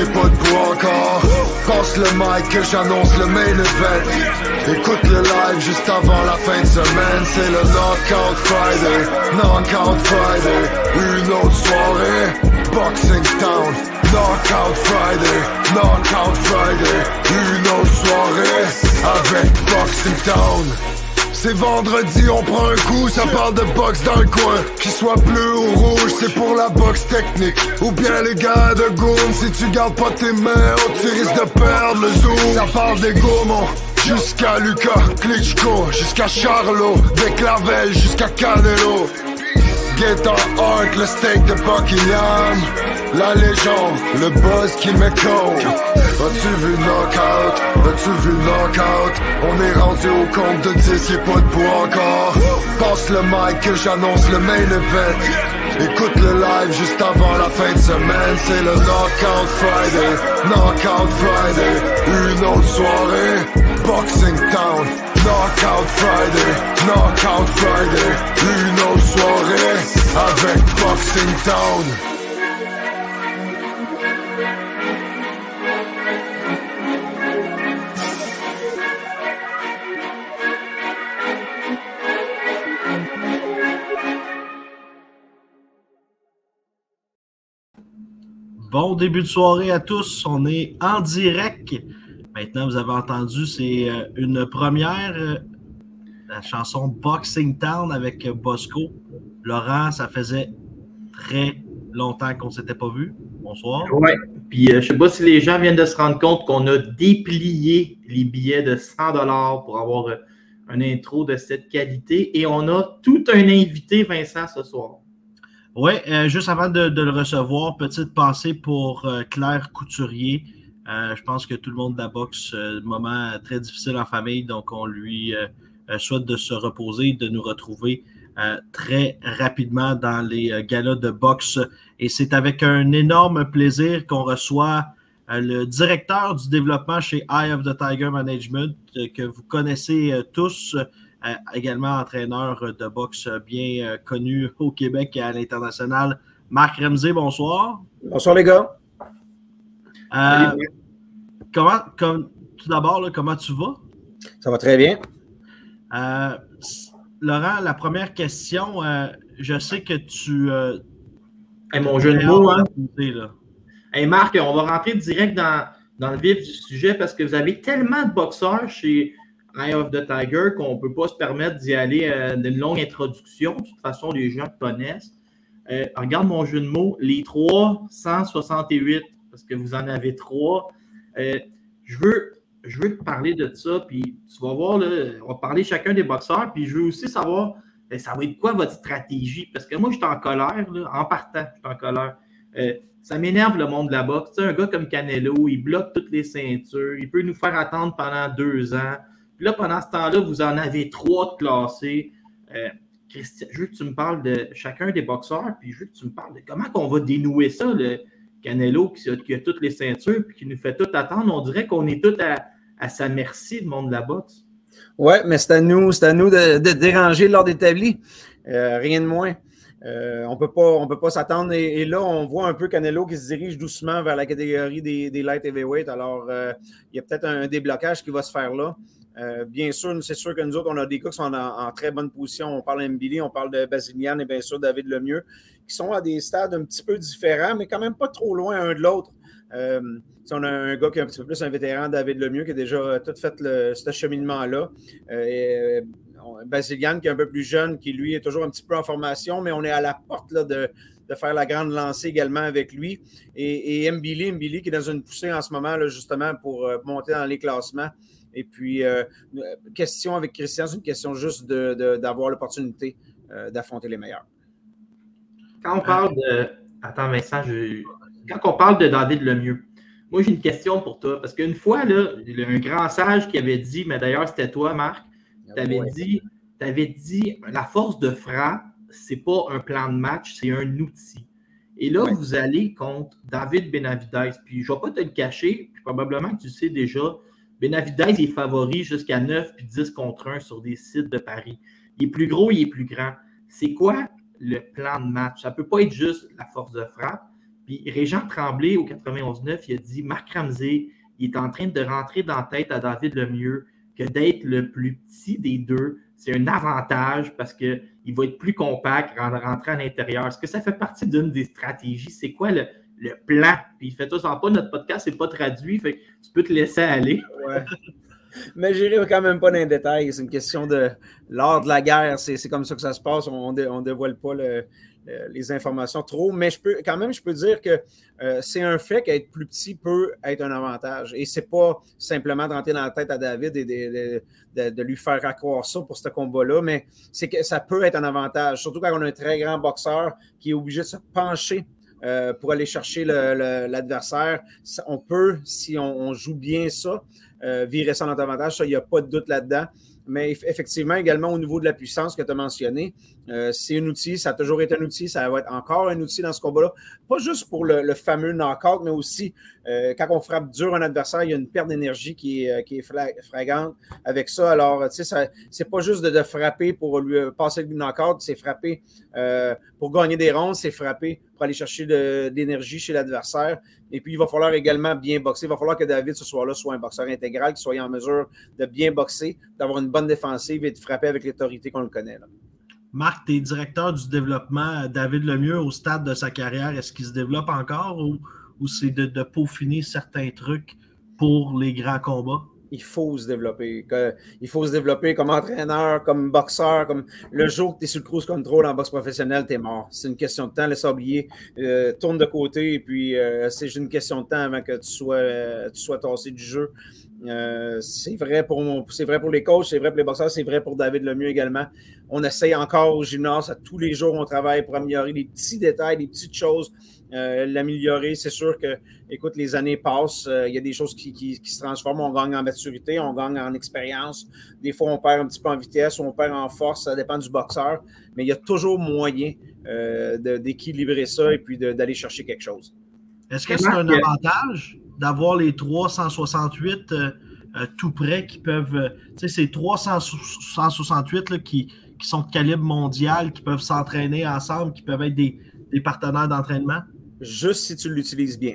de 10, y'a pas de encore. Passe le mic que j'annonce le main event. Écoute le live juste avant la fin de semaine. C'est le Knockout Friday. Knockout Friday. Une autre soirée. Boxing Town. Knockout Friday. Knockout Friday. Une autre soirée. Avec Boxing Town. C'est vendredi, on prend un coup, ça parle de boxe dans le coin. Qu'il soit bleu ou rouge, c'est pour la boxe technique. Ou bien les gars de Goon, si tu gardes pas tes mains, oh, tu risques de perdre le zoom. Ça parle des gourmands. Jusqu'à Lucas, Klitschko, jusqu'à Charlot, des Clavel, jusqu'à Canelo. Get on Hart, le steak de Buckingham. La légende, le buzz qui coach. As-tu vu knockout? As-tu vu knockout? On est rendu au compte de 10, y'a pas de encore. Passe le mic que j'annonce le main event. Écoute le live juste avant la fin de semaine. C'est le Knockout Friday. Knockout Friday. Une autre soirée. Boxing Town. Knockout Friday. Knockout Friday. Une autre soirée. Avec Boxing Town. Bon début de soirée à tous. On est en direct. Maintenant, vous avez entendu, c'est euh, une première, euh, la chanson Boxing Town avec Bosco. Laurent, ça faisait très longtemps qu'on ne s'était pas vu. Bonsoir. Oui, puis euh, je ne sais pas si les gens viennent de se rendre compte qu'on a déplié les billets de 100 pour avoir euh, un intro de cette qualité et on a tout un invité, Vincent, ce soir. Oui, euh, juste avant de, de, le recevoir, petite pensée pour euh, Claire Couturier. Euh, je pense que tout le monde de la boxe, moment très difficile en famille, donc on lui souhaite de se reposer, de nous retrouver très rapidement dans les galas de boxe. Et c'est avec un énorme plaisir qu'on reçoit le directeur du développement chez Eye of the Tiger Management, que vous connaissez tous. Euh, également entraîneur de boxe bien euh, connu au Québec et à l'international. Marc Ramsey, bonsoir. Bonsoir les gars. Euh, comment, comme, tout d'abord, comment tu vas? Ça va très bien. Laurent, la première question, je sais que tu. Hey, mon jeu de mots, hein? Hey, Marc, on va rentrer direct dans, dans le vif du sujet parce que vous avez tellement de boxeurs chez, Eye of the Tiger qu'on ne peut pas se permettre d'y aller euh, d'une longue introduction. De toute façon, les gens connaissent. Euh, regarde mon jeu de mots, les 368, parce que vous en avez trois. Euh, je, veux, je veux te parler de ça, puis tu vas voir, là, on va parler chacun des boxeurs, puis je veux aussi savoir, ça va être quoi votre stratégie? Parce que moi, je suis en colère, en partant, je suis en colère. ça m'énerve le monde de la boxe. Tu sais, un gars comme Canelo, il bloque toutes les ceintures, il peut nous faire attendre pendant deux ans. Puis là, pendant ce temps-là, vous en avez trois de classés. Euh, Christian, je veux que tu me parles de chacun des boxeurs, puis je veux que tu me parles de comment on va dénouer ça, le Canelo qui a, toutes les ceintures, puis qui nous fait tout attendre. On dirait qu'on est tout à, sa merci, le monde de la boxe. Oui, mais c'est à nous, c'est à nous de, déranger l'ordre établi. Euh, rien de moins. Euh, on ne peut pas s'attendre. Et, là, on voit un peu Canelo qui se dirige doucement vers la catégorie des, light heavyweight. Alors, il y a peut-être un déblocage qui va se faire là. Euh, bien sûr, c'est sûr que nous autres, on a des gars qui sont en, très bonne position. On parle d'Embili, on parle de Basilian et bien sûr David Lemieux, qui sont à des stades un petit peu différents, mais quand même pas trop loin un de l'autre. Euh, on a un gars qui est un petit peu plus un vétéran, David Lemieux, qui a déjà tout fait ce cheminement-là. Euh, Basilian, qui est un peu plus jeune, qui lui est toujours un petit peu en formation, mais on est à la porte là, de, faire la grande lancée également avec lui. Et, et Mbili, Mbili, qui est dans une poussée en ce moment, là, justement, pour monter dans les classements. Et puis, euh, question avec Christian, c'est une question juste d'avoir l'opportunité euh, d'affronter les meilleurs. Quand on parle de. Attends, Vincent, je... quand on parle de David Lemieux, moi, j'ai une question pour toi. Parce qu'une fois, là, un grand sage qui avait dit, mais d'ailleurs, c'était toi, Marc, tu avais, dit, avais dit la force de frappe, c'est pas un plan de match, c'est un outil. Et là, vous allez contre David Benavidez. Puis, je ne vais pas te le cacher, probablement que tu sais déjà, Benavidez est favori jusqu'à 9 puis 10 contre 1 sur des sites de Paris. Il est plus gros, il est plus grand. C'est quoi le plan de match? Ça ne peut pas être juste la force de frappe. Puis Régent Tremblay, au 91-9, il a dit Marc Ramsey, il est en train de rentrer dans la tête à David Lemieux que d'être le plus petit des deux, c'est un avantage parce qu'il va être plus compact, rentrer à l'intérieur. Est-ce que ça fait partie d'une des stratégies? C'est quoi le, plan? Puis fait ça pas, notre podcast n'est pas traduit, fait tu peux te laisser aller. Mais j'irai quand même pas dans les détails. C'est une question de l'art de la guerre. C'est comme ça que ça se passe. On ne dévoile pas les informations trop. Mais je peux quand même, je peux dire que euh, c'est un fait qu'être plus petit peut être un avantage. Et c'est pas simplement de rentrer dans la tête à David et de, lui faire accroire ça pour ce combat-là, mais c'est que ça peut être un avantage. Surtout quand on a un très grand boxeur qui est obligé de se pencher euh, pour aller chercher l'adversaire. On peut, si on joue bien ça, euh, virer ça notre avantage. Ça, il n'y a pas de doute là-dedans. Mais effectivement, également au niveau de la puissance que tu as mentionné, euh, c'est un outil, ça a toujours été un outil, ça va être encore un outil dans ce combat-là. Pas juste pour le, fameux knockout, mais aussi quand on frappe dur un adversaire, il y a une perte d'énergie qui est, qui avec ça. Alors, tu sais, c'est pas juste de, frapper pour lui passer le knockout, c'est frapper pour gagner des rondes, c'est frapper pour aller chercher de, l'énergie chez l'adversaire. Et puis, il va falloir également bien boxer. Il va falloir que David, ce soir-là, soit un boxeur intégral, qu'il soit en mesure de bien boxer, d'avoir une bonne défensive et de frapper avec l'autorité qu'on le connaît. Marc, tu es directeur du développement. David Lemieux, au stade de sa carrière, est-ce qu'il se développe encore ou, c'est de peaufiner certains trucs pour les grands combats? Il faut se développer. Il faut se développer comme entraîneur, comme boxeur, comme le jour que tu es sur le cruise control en boxe professionnelle, tu es mort. C'est une question de temps, laisse oublier. Euh, tourne de côté et puis euh, c'est juste une question de temps avant que tu sois, euh, tu sois tassé du jeu. c'est vrai pour vrai pour les coachs, c'est vrai pour les boxeurs, c'est vrai pour David Lemieux également. On essaye encore au gymnase, à tous les jours, on travaille pour améliorer les petits détails, les petites choses euh, l'améliorer. C'est sûr que, écoute, les années passent, euh, il y a des choses qui, se transforment. On gagne en maturité, on gagne en expérience. Des fois, on perd un petit peu en vitesse, on perd en force, ça dépend du boxeur. Mais il y a toujours moyen euh, d'équilibrer ça et puis d'aller chercher quelque chose. Est-ce que c'est un avantage d'avoir les 368 tout près qui peuvent. tu sais, ces 368 qui, qui sont de calibre mondial, qui peuvent s'entraîner ensemble, qui peuvent être des, partenaires d'entraînement? juste si tu l'utilises bien.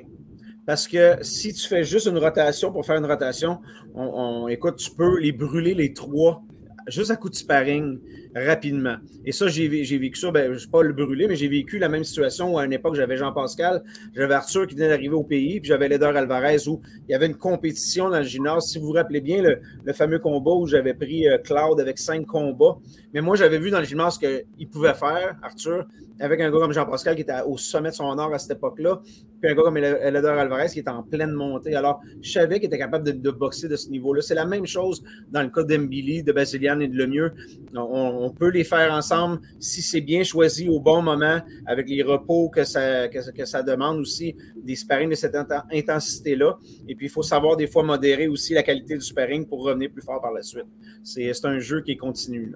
Parce que si tu fais juste une rotation pour faire une rotation, on, écoute, tu peux les brûler les trois juste à coup de sparring rapidement. Et ça, j'ai vécu ça, ben, je ne vais pas le brûler, mais j'ai vécu la même situation où à une époque, j'avais Jean-Pascal, j'avais Arthur qui venait d'arriver au pays, puis j'avais Leder Alvarez où il y avait une compétition dans le gymnase. Si vous vous rappelez bien, le, fameux combat où j'avais pris euh, Cloud avec cinq combats. Mais moi, j'avais vu dans le gymnase qu'il pouvait faire, Arthur, avec un gars comme Jean-Pascal qui était au sommet de son art à cette époque-là, puis un gars comme Leder Alvarez qui était en pleine montée. Alors, je savais qu'il était capable de, boxer de ce niveau-là. C'est la même chose dans le cas d'Embili, de Basilian et de Lemieux. On, on, peut les faire ensemble si c'est bien choisi au bon moment, avec les repos que ça, que, ça demande aussi, des sparring de cette intensité-là. Et puis, il faut savoir des fois modérer aussi la qualité du sparring pour revenir plus fort par la suite. C'est un jeu qui est continu.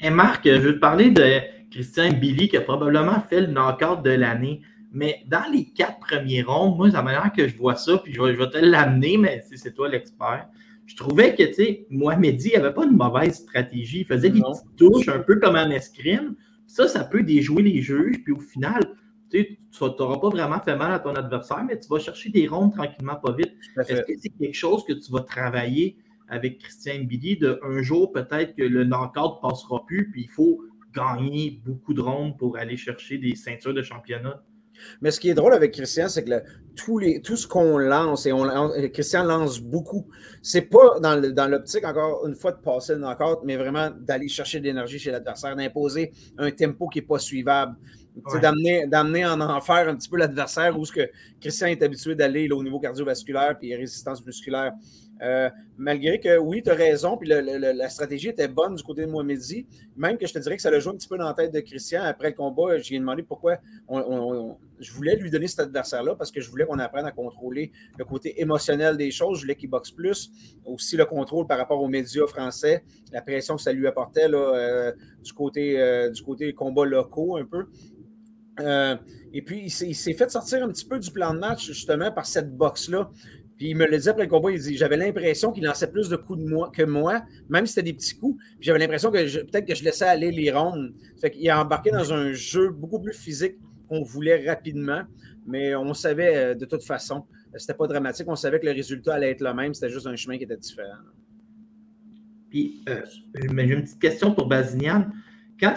Et Marc, je veux te parler de Christian Billy qui a probablement fait le knockout de l'année. Mais dans les quatre premiers ronds, moi, la manière que je vois ça, puis je vais, te l'amener, mais c'est toi l'expert. Je trouvais que, tu sais, Mohamedi n'avait pas une mauvaise stratégie. Il faisait des petites touches, un peu comme un escrime. Ça, ça peut déjouer les juges. Puis au final, tu n'auras pas vraiment fait mal à ton adversaire, mais tu vas chercher des rondes tranquillement, pas vite. Est-ce que c'est quelque chose que tu vas travailler avec Christian Billy de un jour, peut-être que le knockout ne passera plus, puis il faut gagner beaucoup de rondes pour aller chercher des ceintures de championnat? Mais ce qui est drôle avec Christian, c'est que les, tout ce qu'on lance, et on, Christian lance beaucoup, c'est pas dans l'optique, encore une fois, de passer le knockout, mais vraiment d'aller chercher de l'énergie chez l'adversaire, d'imposer un tempo qui n'est pas suivable. D'amener en enfer un petit peu l'adversaire où ce que Christian est habitué d'aller au niveau cardiovasculaire et résistance musculaire. Euh, malgré que oui, tu as raison, puis la stratégie était bonne du côté de Mohamedi, même que je te dirais que ça le joue un petit peu dans la tête de Christian. Après le combat, j'ai demandé pourquoi je voulais lui donner cet adversaire-là parce que je voulais qu'on apprenne à contrôler le côté émotionnel des choses. Je voulais qu'il boxe plus. Aussi le contrôle par rapport aux médias français, la pression que ça lui apportait euh, du, côté, euh, du côté combat locaux un peu. et puis, il s'est fait sortir un petit peu du plan de match, justement, par cette boxe-là Puis il me le dit après le combat, il dit J'avais l'impression qu'il lançait plus de coups de moi que moi, même si c'était des petits coups. Puis j'avais l'impression que peut-être que je laissais aller les rondes. Fait qu'il a embarqué dans un jeu beaucoup plus physique qu'on voulait rapidement, mais on savait euh, de toute façon. C'était pas dramatique, on savait que le résultat allait être le même, c'était juste un chemin qui était différent. Puis, euh, j'ai une petite question pour Bazinian. Quand,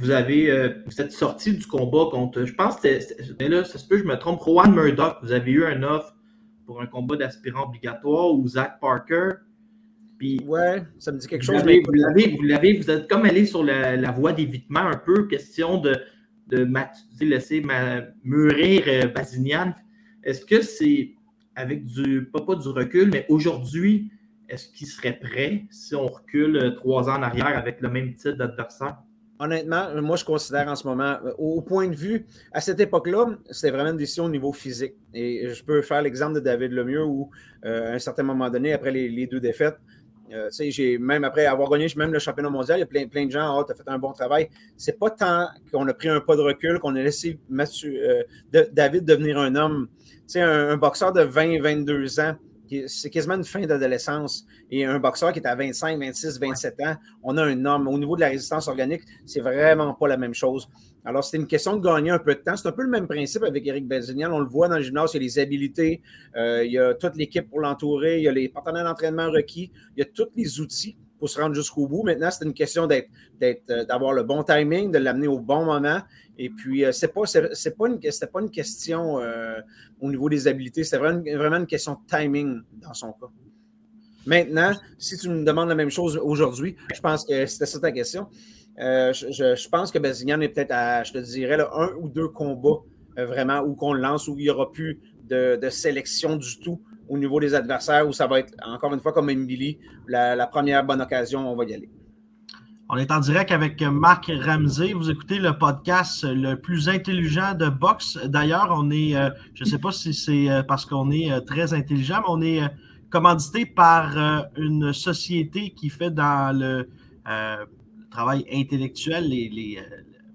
vous avez euh, êtes sorti du combat contre, je pense que c'était, là, ça se peut, je me trompe, Juan Murdoch, vous avez eu un offre pour un combat d'aspirant obligatoire ou Zach Parker. Puis, ouais, ça me dit quelque chose. Vous l'avez, vous, l'avez, vous êtes comme allé sur la, voie d'évitement un peu, question de, de laisser mûrir euh. Est-ce que c'est avec du, pas, pas du recul, mais aujourd'hui, est-ce qu'il serait prêt si on recule euh, trois ans en arrière avec le même type d'adversaire? Honnêtement, moi, je considère en ce moment, euh, au point de vue, à cette époque-là, c'était vraiment une décision au niveau physique. Et je peux faire l'exemple de David Lemieux où, euh, à un certain moment donné, après les, deux défaites, j'ai même après avoir gagné même le championnat mondial, il y a plein, plein de gens, oh, tu as fait un bon travail. C'est pas tant qu'on a pris un pas de recul, qu'on a laissé David devenir un homme. Un boxeur de 20, 22 ans, c'est quasiment une fin d'adolescence. Et un boxeur qui est à 25, 26, 27 ans, on a un homme. Au niveau de la résistance organique, c'est vraiment pas la même chose. Alors, c'était une question de gagner un peu de temps. C'est un peu le même principe avec Eric Belzignan. On le voit dans le gymnase, il y a les habilités, euh, il y a toute l'équipe pour l'entourer, il y a les partenaires d'entraînement requis, il y a tous les outils pour se rendre jusqu'au bout. Maintenant, c'est une question euh, d'avoir le bon timing, de l'amener au bon moment. Et puis, euh, c'est pas, c'est, pas, une, pas une question euh, au niveau des habiletés, c'est vraiment, vraiment une question de timing dans son cas. Maintenant, si tu me demandes la même chose aujourd'hui, je pense que c'était ça ta question. je, pense que Bazignan est peut-être à, je te dirais, un ou deux combats vraiment où qu'on lance, où il n'y aura plus de, sélection du tout au niveau des adversaires où ça va être, encore une fois, comme Emily, la, première bonne occasion, on va y aller. On est en direct avec Marc Ramsey. Vous écoutez le podcast le plus intelligent de boxe. D'ailleurs, on est, euh, je ne sais pas si c'est euh, parce qu'on est euh, très intelligent, mais on est commandité par une société qui fait dans le travail intellectuel, les,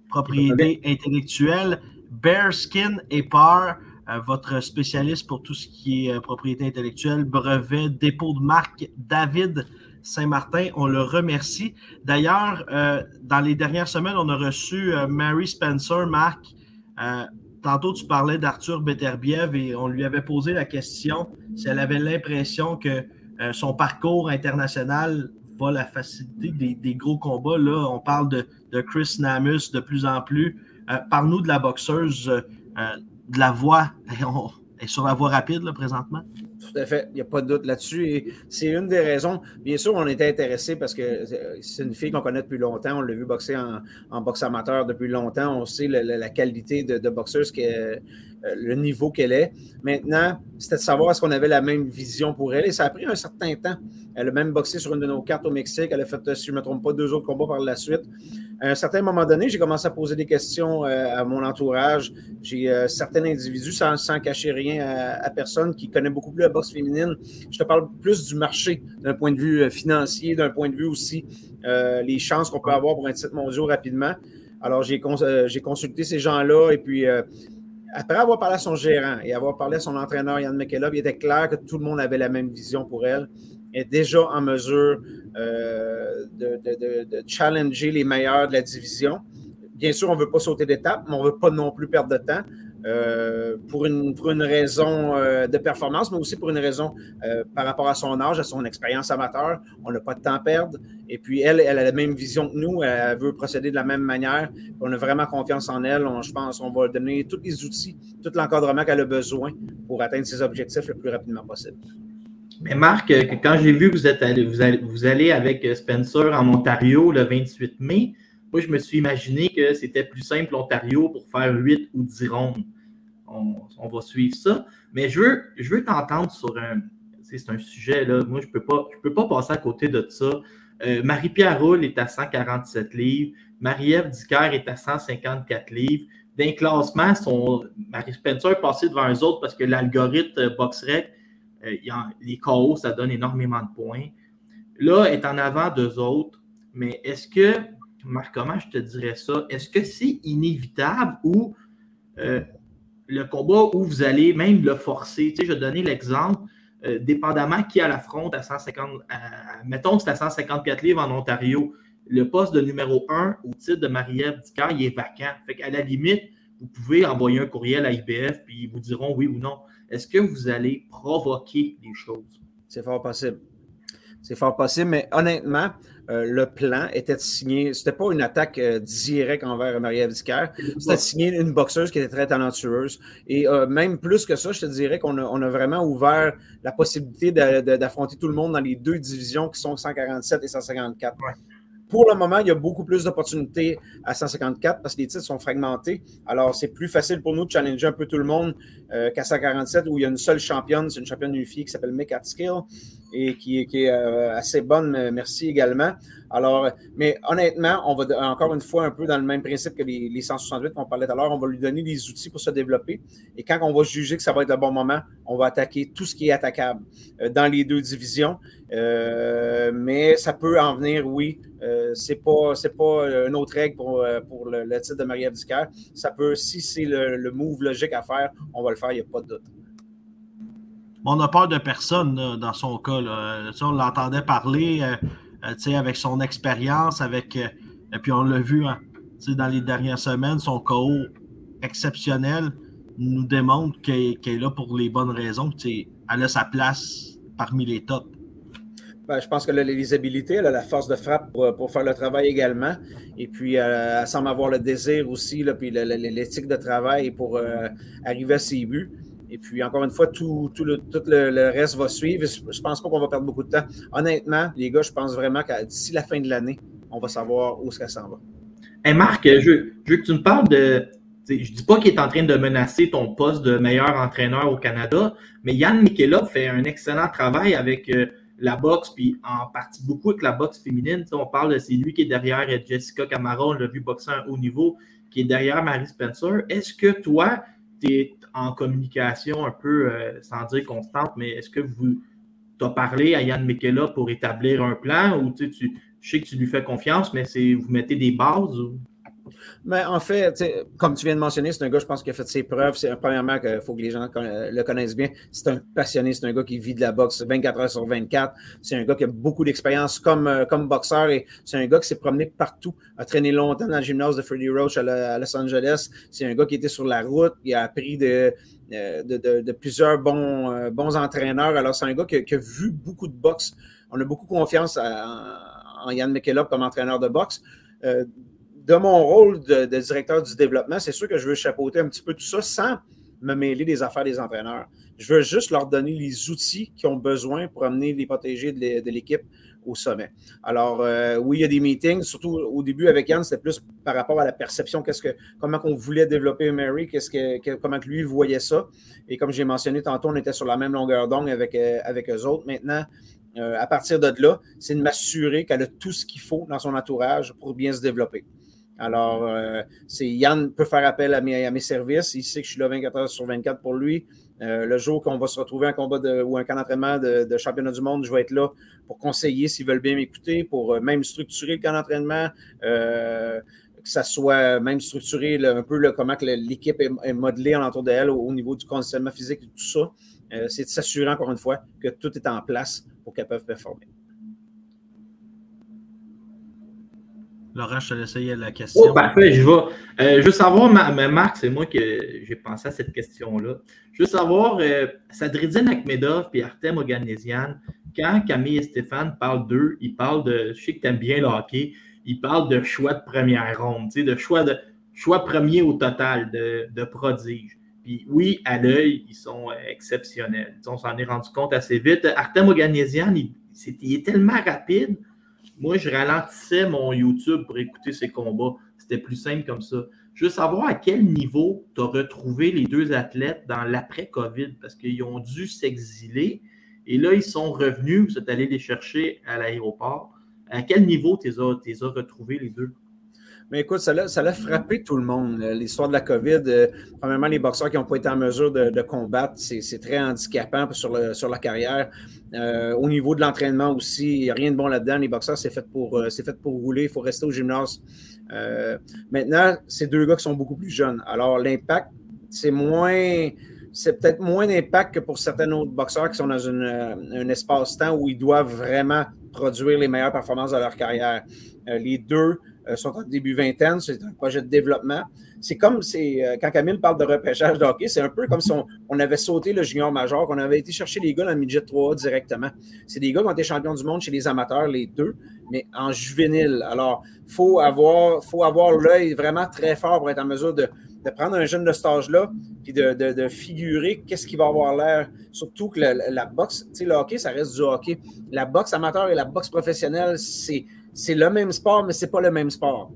propriétés intellectuelles, Bearskin et Par. Euh, votre spécialiste pour tout ce qui est euh, propriété intellectuelle, brevet, dépôt de marque, David Saint-Martin. On le remercie. D'ailleurs, euh, dans les dernières semaines, on a reçu Mary Spencer, Marc. tantôt, tu parlais d'Arthur Beterbiev et on lui avait posé la question si elle avait l'impression que son parcours international va la faciliter des, gros combats. Là, on parle de, de Chris Namus de plus en plus. Parle-nous de la boxeuse de la voie. est sur la voie rapide là, présentement. Tout à fait, il n'y a pas de doute là-dessus. Et c'est une des raisons. Bien sûr, on était intéressé parce que c'est une fille qu'on connaît depuis longtemps. On l'a vu boxer en, boxe amateur depuis longtemps. On sait la, qualité de, de boxeuse, euh, le niveau qu'elle est. Maintenant, c'était de savoir est-ce qu'on avait la même vision pour elle. Et ça a pris un certain temps. Elle a même boxé sur une de nos cartes au Mexique. Elle a fait, si je ne me trompe pas, deux autres combats par la suite. À un certain moment donné, j'ai commencé à poser des questions euh, à mon entourage. J'ai euh, certains individus, sans, cacher rien à, personne, qui connaît beaucoup plus la boxe féminine. Je te parle plus du marché d'un point de vue euh, financier, d'un point de vue aussi les chances qu'on peut avoir pour un titre mondial rapidement. Alors, j'ai consulté ces gens-là et puis après avoir parlé à son gérant et avoir parlé à son entraîneur Yann McKellop, il était clair que tout le monde avait la même vision pour elle. Est déjà en mesure euh, de, challenger les meilleurs de la division. Bien sûr, on ne veut pas sauter d'étape, mais on ne veut pas non plus perdre de temps. Euh, pour, une, raison euh, de performance, mais aussi pour une raison par rapport à son âge, à son expérience amateur. On n'a pas de temps à perdre. Et puis, elle, elle a la même vision que nous. Elle veut procéder de la même manière. On a vraiment confiance en elle. je pense qu'on va donner tous les outils, tout l'encadrement qu'elle a besoin pour atteindre ses objectifs le plus rapidement possible. Mais Marc, euh, quand j'ai vu que vous, êtes vous, allez, avec euh, Spencer en Ontario le 28 mai, moi, je me suis imaginé que c'était plus simple Ontario pour faire 8 ou 10 rondes. On, va suivre ça. Mais je veux, je t'entendre sur un. C'est un sujet, là. Moi, je ne peux, pas, passer à côté de ça. Euh, Marie-Pierre Roule est à 147 livres. Marie-Ève Dicker est à 154 livres. D'un classement, Marie Spencer est passée devant eux autres parce que l'algorithme BoxRec les KO, ça donne énormément de points. Là, est en avant d'eux autres, mais est-ce que, Marc, comment je te dirais ça? Est-ce que c'est inévitable ou euh, le combat où vous allez même le forcer? Tu sais, je vais donner l'exemple, euh, dépendamment qui a la fronte à 150, mettons que c'est à 154 livres en Ontario, le poste de numéro 1 au titre de Marie-Ève il est vacant. Fait qu'à la limite, vous pouvez envoyer un courriel à IBF, puis ils vous diront oui ou non. Est-ce que vous allez provoquer les choses? C'est fort possible. C'est fort possible, mais honnêtement, euh, le plan était signé. C'était pas une attaque euh, directe envers Maria Viscaire. C'était signé une boxeuse qui était très talentueuse. Et euh, même plus que ça, je te dirais qu'on a, on a vraiment ouvert la possibilité d'affronter tout le monde dans les deux divisions qui sont 147 et 154. Pour le moment, il y a beaucoup plus d'opportunités à 154 parce que les titres sont fragmentés. Alors, c'est plus facile pour nous de challenger un peu tout le monde qu'à 147 où il y a une seule championne, c'est une championne unifiée qui s'appelle Mick Atskill et qui, est euh, assez bonne, euh, merci également. Alors, mais honnêtement, on va encore une fois un peu dans le même principe que les, les 168 qu'on parlait tout à l'heure, on va lui donner des outils pour se développer. Et quand on va juger que ça va être le bon moment, on va attaquer tout ce qui est attaquable euh, dans les deux divisions. mais ça peut en venir, oui. c'est pas pas une autre règle pour, pour le, titre de Viscaire. Ça peut, si c'est le, le move logique à faire, on va le faire, il n'y a pas de doute on n'a peur de personne dans son cas. on l'entendait parler euh, euh, avec son expérience, avec. et euh, puis on l'a vu hein, dans les dernières semaines, son KO exceptionnel nous démontre qu'elle est là pour les bonnes raisons. Elle a sa place parmi les tops. Ben, je pense que les habilités, elle a la force de frappe pour, faire le travail également. Et puis, elle semble avoir le désir aussi, puis l'éthique de travail pour arriver à ses buts. Et puis, encore une fois, tout, le, reste va suivre. Je pense pas qu'on va perdre beaucoup de temps. Honnêtement, les gars, je pense vraiment que d'ici la fin de l'année, on va savoir où ça s'en va. Hey Marc, je, veux que tu me parles de. Je dis pas qu'il est en train de menacer ton poste de meilleur entraîneur au Canada, mais Yann Mikelov fait un excellent travail avec euh, la boxe, puis en partie beaucoup avec la boxe féminine. on parle de c'est lui qui est derrière Jessica Camara, on l'a vu boxer à haut niveau, qui est derrière Marie Spencer. Est-ce que toi, en communication un peu, euh, sans dire constante, mais est-ce que vous as parlé à Yann Mikela pour établir un plan ou tu, je sais que tu lui fais confiance, mais c'est vous mettez des bases ou... Mais en fait, comme tu viens de mentionner, c'est un gars, je pense, qui a fait ses preuves. C'est premièrement qu'il faut que les gens le connaissent bien. C'est un passionné, c'est un gars qui vit de la boxe 24 heures sur 24. C'est un gars qui a beaucoup d'expérience comme, euh, comme boxeur et c'est un gars qui s'est promené partout, a traîné longtemps dans le gymnase de Freddie Roach à, Los Angeles. C'est un gars qui était sur la route, qui a appris de, euh, de, plusieurs bons, euh, bons entraîneurs. Alors, c'est un gars qui a, vu beaucoup de boxe. On a beaucoup confiance en Yann McKellop comme entraîneur de boxe de mon rôle de, directeur du développement, c'est sûr que je veux chapeauter un petit peu tout ça sans me mêler des affaires des entraîneurs. Je veux juste leur donner les outils qu'ils ont besoin pour amener les protégés de l'équipe au sommet. Alors, euh, oui, il y a des meetings, surtout au début avec Yann, c'était plus par rapport à la perception, qu'est-ce que, comment on voulait développer Mary, qu'est-ce que, comment lui voyait ça. Et comme j'ai mentionné tantôt, on était sur la même longueur d'onde avec, euh, avec eux autres. Maintenant, euh, à partir de là, c'est de m'assurer qu'elle a tout ce qu'il faut dans son entourage pour bien se développer. Alors, euh, Yann peut faire appel à mes, services. Il sait que je suis là 24 heures sur 24 pour lui. Euh, le jour qu'on va se retrouver en combat ou un camp d'entraînement de, championnat du monde, je vais être là pour conseiller s'ils veulent bien m'écouter, pour euh, même structurer le camp d'entraînement, que ça soit même structuré un peu comment l'équipe est, modelée en entour d'elle au, au, niveau du conditionnement physique et tout ça. c'est de s'assurer encore une fois que tout est en place pour qu'elles peuvent performer. Laurent, je te laisse la question. Oh, parfait, je vais. Euh, je veux savoir, Marc, c'est moi que j'ai pensé à cette question-là. Je veux savoir, euh, Sadridine Akhmedov et Artem Oganesian, quand Camille et Stéphane parlent d'eux, ils parlent de. Je sais que tu aimes bien le hockey, ils parlent de choix de première ronde, de choix, de choix premier au total, de, de prodige. Puis oui, à l'œil, ils sont exceptionnels. on s'en est rendu compte assez vite. Artem Oganesian, il est tellement rapide moi, je ralentissais mon YouTube pour écouter ces combats. C'était plus simple comme ça. Je veux savoir à quel niveau tu as retrouvé les deux athlètes dans l'après-COVID, parce qu'ils ont dû s'exiler et là, ils sont revenus, vous êtes allé les chercher à l'aéroport. À quel niveau tu les as, retrouvés les deux? Mais écoute, ça l'a frappé tout le monde. L'histoire de la COVID, euh, premièrement, les boxeurs qui n'ont pas été en mesure de, combattre, c'est très handicapant sur, sur la carrière. Euh, au niveau de l'entraînement aussi, il n'y a rien de bon là-dedans. Les boxeurs, c'est fait, pour, euh, fait pour rouler, il faut rester au gymnase. maintenant, c'est deux gars qui sont beaucoup plus jeunes. Alors, l'impact c'est moins. C'est peut-être moins d'impact que pour certains autres boxeurs qui sont dans un espace-temps où ils doivent vraiment produire les meilleures performances de leur carrière. les deux sont en début vingtaine, c'est un projet de développement c'est comme c'est euh, quand Camille parle de repêchage de hockey, c'est un peu comme si on, avait sauté le junior major, qu'on avait été chercher les gars dans le midget 3 directement. C'est des gars qui ont été champions du monde chez les amateurs, les deux, mais en juvénile. Alors, il faut avoir, faut avoir l'œil vraiment très fort pour être en mesure de, prendre un jeune de cet âge-là, puis de, figurer qu'est-ce qui va avoir l'air. Surtout que la, boxe, tu sais, le hockey, ça reste du hockey. La boxe amateur et la boxe professionnelle, c'est, c'est le même sport, mais c'est pas le même sport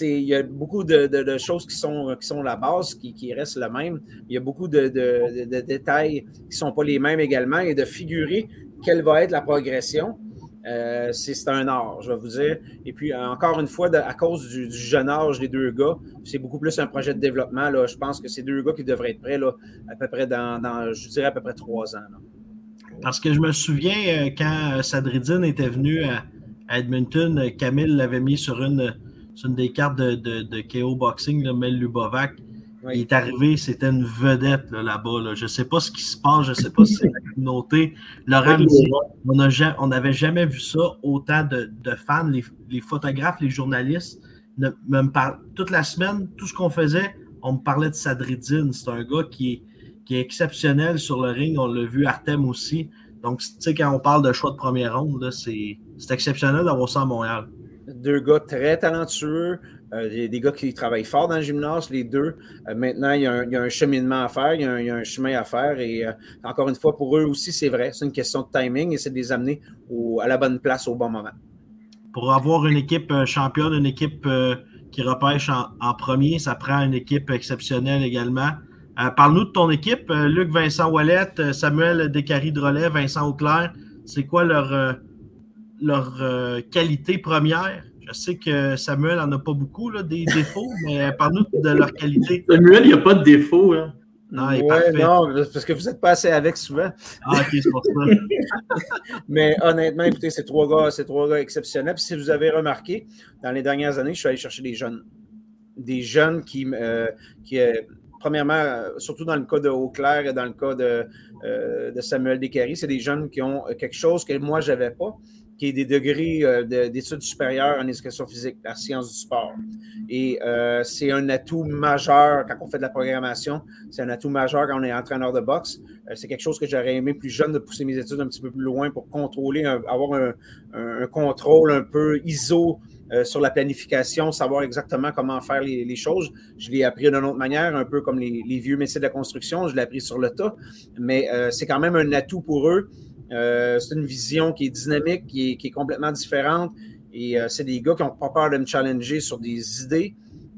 il y a beaucoup de, choses qui sont, la base, qui, restent la même. Il y a beaucoup de, détails qui ne sont pas les mêmes également et de figurer quelle va être la progression. Euh, c'est un art, je vais vous dire. Et puis, encore une fois, à cause du, jeune âge des deux gars, c'est beaucoup plus un projet de développement. Là. Je pense que c'est deux gars qui devraient être prêts à peu près dans, je dirais, à peu près trois ans. Parce que je me souviens, euh, quand Sadridine était venu à Edmonton, Camille l'avait mis sur une c'est une des cartes de, de, KO Boxing, Mel Lubovac. Il est arrivé, c'était une vedette là-bas. Je ne sais pas ce qui se passe, je ne sais pas si c'est la communauté. Laurent dit on n'avait jamais vu ça, autant de, fans, les, photographes, les journalistes. me toute la semaine, tout ce qu'on faisait, on me parlait de Sadridine. C'est un gars qui est, qui est exceptionnel sur le ring. On l'a vu, Artem aussi. Donc, tu sais, quand on parle de choix de première ronde, c'est exceptionnel d'avoir ça à Montréal deux gars très talentueux, euh, des, gars qui travaillent fort dans le gymnase, les deux. Euh, maintenant, il y, a un, cheminement à faire, il y a un, chemin à faire. Et euh, encore une fois, pour eux aussi, c'est vrai. C'est une question de timing et c'est de les amener à la bonne place au bon moment. Pour avoir une équipe championne, une équipe qui repêche en, premier, ça prend une équipe exceptionnelle également. Parle-nous de ton équipe, Luc Vincent Wallet, Samuel Descaries-Drolet, Vincent Auclair. C'est quoi leur leur euh, qualité première? Je sais que Samuel n'en a pas beaucoup, là, des défauts, mais parle-nous de leur qualité. Samuel, il n'y a pas de défaut. Hein. Non, il est parfait. Non, parce que vous n'êtes pas assez avec souvent. Ah, ok, c'est pour ça. mais honnêtement, écoutez, c'est trois gars, c'est trois gars exceptionnels. Puis si vous avez remarqué, dans les dernières années, je suis allé chercher des jeunes. Des jeunes qui, euh, qui euh, premièrement, surtout dans le cas de Auclair et dans le cas de, de Samuel Descaries, c'est des jeunes qui ont quelque chose que moi, je n'avais pas qui est des degrés euh, d'études supérieures en éducation physique, la science du sport. Et euh, c'est un atout majeur quand on fait de la programmation. C'est un atout majeur quand on est entraîneur de boxe. Euh, c'est quelque chose que j'aurais aimé plus jeune de pousser mes études un petit peu plus loin pour contrôler, avoir un, contrôle un peu ISO sur la planification, savoir exactement comment faire les, choses. Je l'ai appris d'une autre manière, un peu comme les, les, vieux métiers de la construction. Je l'ai appris sur le tas, mais c'est quand même un atout pour eux. Euh, c'est une vision qui est dynamique, qui est, complètement différente. Et euh, c'est des gars qui n'ont pas peur de me challenger sur des idées.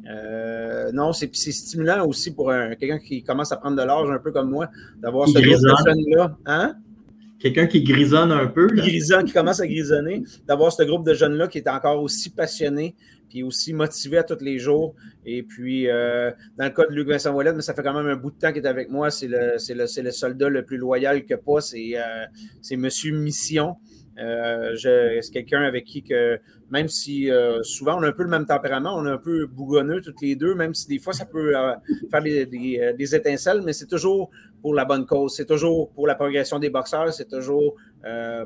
Euh, non, c'est stimulant aussi pour quelqu'un qui commence à prendre de l'âge, un peu comme moi, d'avoir ce jeunes-là. Hein? Quelqu'un qui grisonne un peu. Grisonne, qui commence à grisonner, d'avoir ce groupe de jeunes-là qui est encore aussi passionné, puis aussi motivé à tous les jours. Et puis, euh, dans le cas de Luc Vincent Wallet, mais ça fait quand même un bout de temps qu'il est avec moi. C'est le, le, le, soldat le plus loyal que pas. C'est euh, Monsieur Mission. Euh, c'est quelqu'un avec qui que, même si souvent on a un peu le même tempérament, on est un peu bougonneux toutes les deux, même si des fois ça peut faire des, étincelles, mais c'est toujours pour la bonne cause, c'est toujours pour la progression des boxeurs, c'est toujours